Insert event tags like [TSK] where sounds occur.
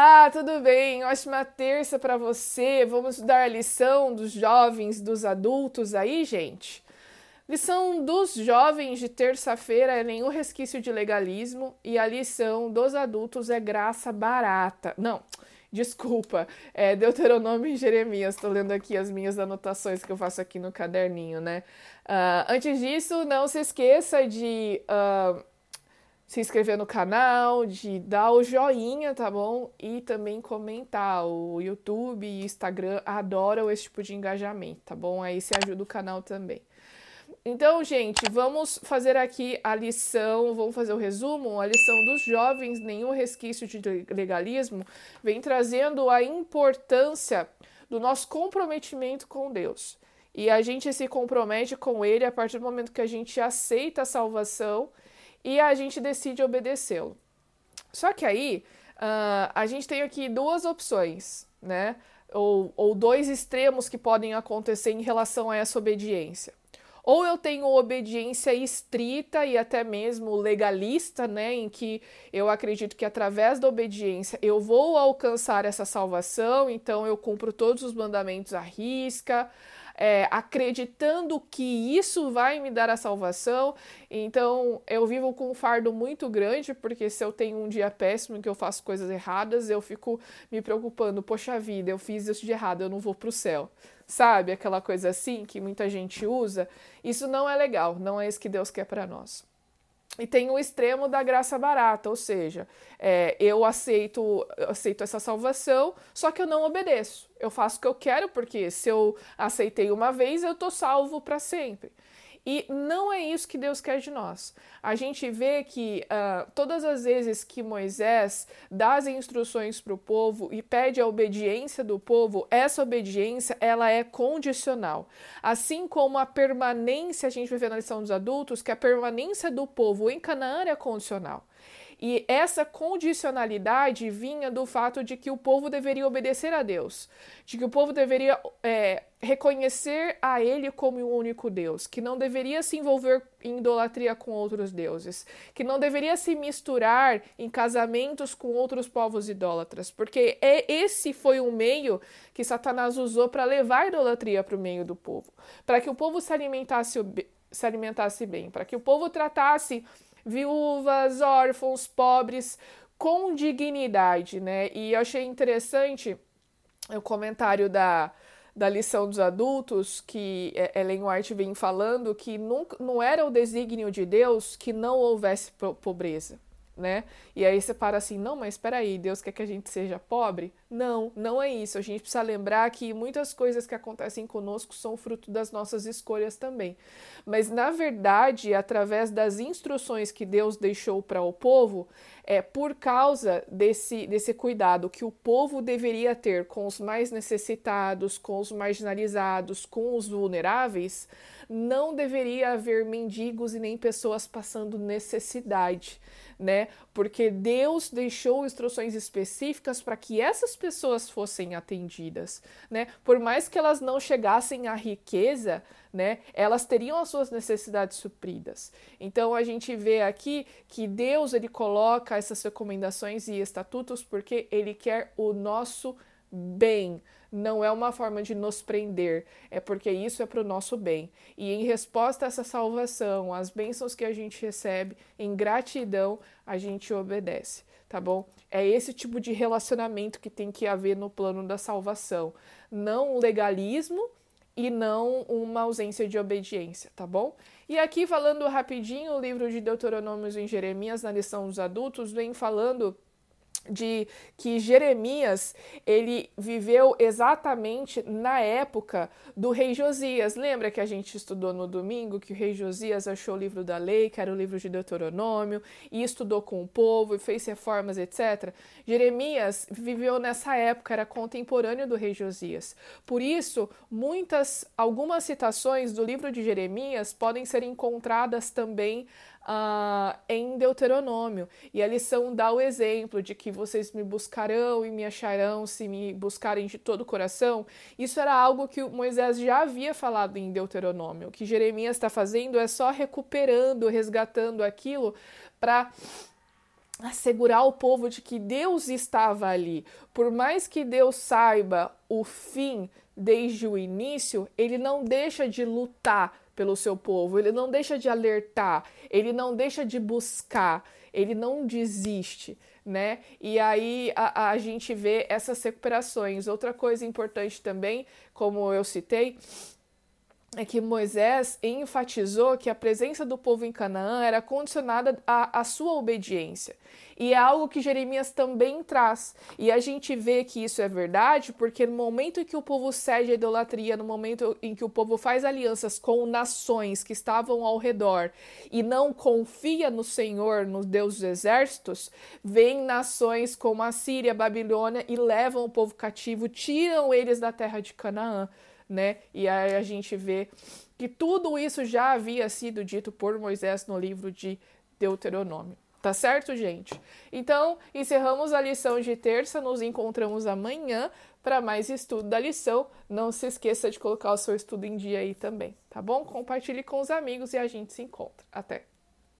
Olá, tudo bem? Ótima terça para você. Vamos dar a lição dos jovens, dos adultos aí, gente? Lição dos jovens de terça-feira é nenhum resquício de legalismo e a lição dos adultos é graça barata. Não, [TSK] desculpa, é Deuteronômio e Jeremias. Estou lendo aqui as minhas anotações que eu faço aqui no caderninho, né? Uh, antes disso, não se esqueça de. Uh, se inscrever no canal, de dar o joinha, tá bom? E também comentar. O YouTube e Instagram adoram esse tipo de engajamento, tá bom? Aí você ajuda o canal também. Então, gente, vamos fazer aqui a lição, vamos fazer o resumo. A lição dos jovens, nenhum resquício de legalismo, vem trazendo a importância do nosso comprometimento com Deus. E a gente se compromete com Ele a partir do momento que a gente aceita a salvação e a gente decide obedecê-lo. Só que aí uh, a gente tem aqui duas opções, né? Ou, ou dois extremos que podem acontecer em relação a essa obediência. Ou eu tenho obediência estrita e até mesmo legalista, né, em que eu acredito que através da obediência eu vou alcançar essa salvação, então eu cumpro todos os mandamentos à risca, é, acreditando que isso vai me dar a salvação. Então eu vivo com um fardo muito grande, porque se eu tenho um dia péssimo que eu faço coisas erradas, eu fico me preocupando: poxa vida, eu fiz isso de errado, eu não vou para o céu. Sabe aquela coisa assim que muita gente usa? Isso não é legal, não é isso que Deus quer para nós. E tem o extremo da graça barata, ou seja, é, eu aceito, aceito essa salvação, só que eu não obedeço. Eu faço o que eu quero, porque se eu aceitei uma vez, eu tô salvo para sempre. E não é isso que Deus quer de nós. A gente vê que uh, todas as vezes que Moisés dá as instruções para o povo e pede a obediência do povo, essa obediência ela é condicional. Assim como a permanência, a gente ver na lição dos adultos, que a permanência do povo em Canaã é condicional. E essa condicionalidade vinha do fato de que o povo deveria obedecer a Deus, de que o povo deveria é, reconhecer a Ele como o único Deus, que não deveria se envolver em idolatria com outros deuses, que não deveria se misturar em casamentos com outros povos idólatras, porque é, esse foi o meio que Satanás usou para levar a idolatria para o meio do povo, para que o povo se alimentasse, se alimentasse bem, para que o povo tratasse viúvas, órfãos, pobres, com dignidade, né? E eu achei interessante o comentário da, da lição dos adultos, que Ellen White vem falando que nunca, não era o desígnio de Deus que não houvesse pobreza né? E aí você para assim, não, mas espera aí, Deus quer que a gente seja pobre? Não, não é isso. A gente precisa lembrar que muitas coisas que acontecem conosco são fruto das nossas escolhas também. Mas na verdade, através das instruções que Deus deixou para o povo, é por causa desse desse cuidado que o povo deveria ter com os mais necessitados, com os marginalizados, com os vulneráveis, não deveria haver mendigos e nem pessoas passando necessidade né? Porque Deus deixou instruções específicas para que essas pessoas fossem atendidas, né? Por mais que elas não chegassem à riqueza, né? Elas teriam as suas necessidades supridas. Então a gente vê aqui que Deus ele coloca essas recomendações e estatutos porque ele quer o nosso bem não é uma forma de nos prender, é porque isso é para o nosso bem. E em resposta a essa salvação, às bênçãos que a gente recebe, em gratidão, a gente obedece, tá bom? É esse tipo de relacionamento que tem que haver no plano da salvação, não um legalismo e não uma ausência de obediência, tá bom? E aqui falando rapidinho, o livro de Deuteronômios em Jeremias, na lição dos adultos, vem falando de que Jeremias ele viveu exatamente na época do rei Josias. Lembra que a gente estudou no domingo que o rei Josias achou o livro da lei, que era o livro de Deuteronômio, e estudou com o povo e fez reformas, etc. Jeremias viveu nessa época, era contemporâneo do rei Josias. Por isso, muitas algumas citações do livro de Jeremias podem ser encontradas também uh, em Deuteronômio. E a lição dá o exemplo de que vocês me buscarão e me acharão se me buscarem de todo o coração. Isso era algo que Moisés já havia falado em Deuteronômio. O que Jeremias está fazendo é só recuperando, resgatando aquilo para assegurar o povo de que Deus estava ali. Por mais que Deus saiba o fim desde o início, ele não deixa de lutar pelo seu povo, ele não deixa de alertar, ele não deixa de buscar, ele não desiste, né? E aí a, a gente vê essas recuperações. Outra coisa importante também, como eu citei, é que Moisés enfatizou que a presença do povo em Canaã era condicionada à, à, sua obediência. E é algo que Jeremias também traz. E a gente vê que isso é verdade porque no momento em que o povo cede à idolatria, no momento em que o povo faz alianças com nações que estavam ao redor e não confia no Senhor, no Deus dos exércitos, vêm nações como a Síria, a Babilônia e levam o povo cativo, tiram eles da terra de Canaã né? E aí a gente vê que tudo isso já havia sido dito por Moisés no livro de Deuteronômio. Tá certo, gente? Então, encerramos a lição de terça, nos encontramos amanhã para mais estudo da lição. Não se esqueça de colocar o seu estudo em dia aí também, tá bom? Compartilhe com os amigos e a gente se encontra. Até!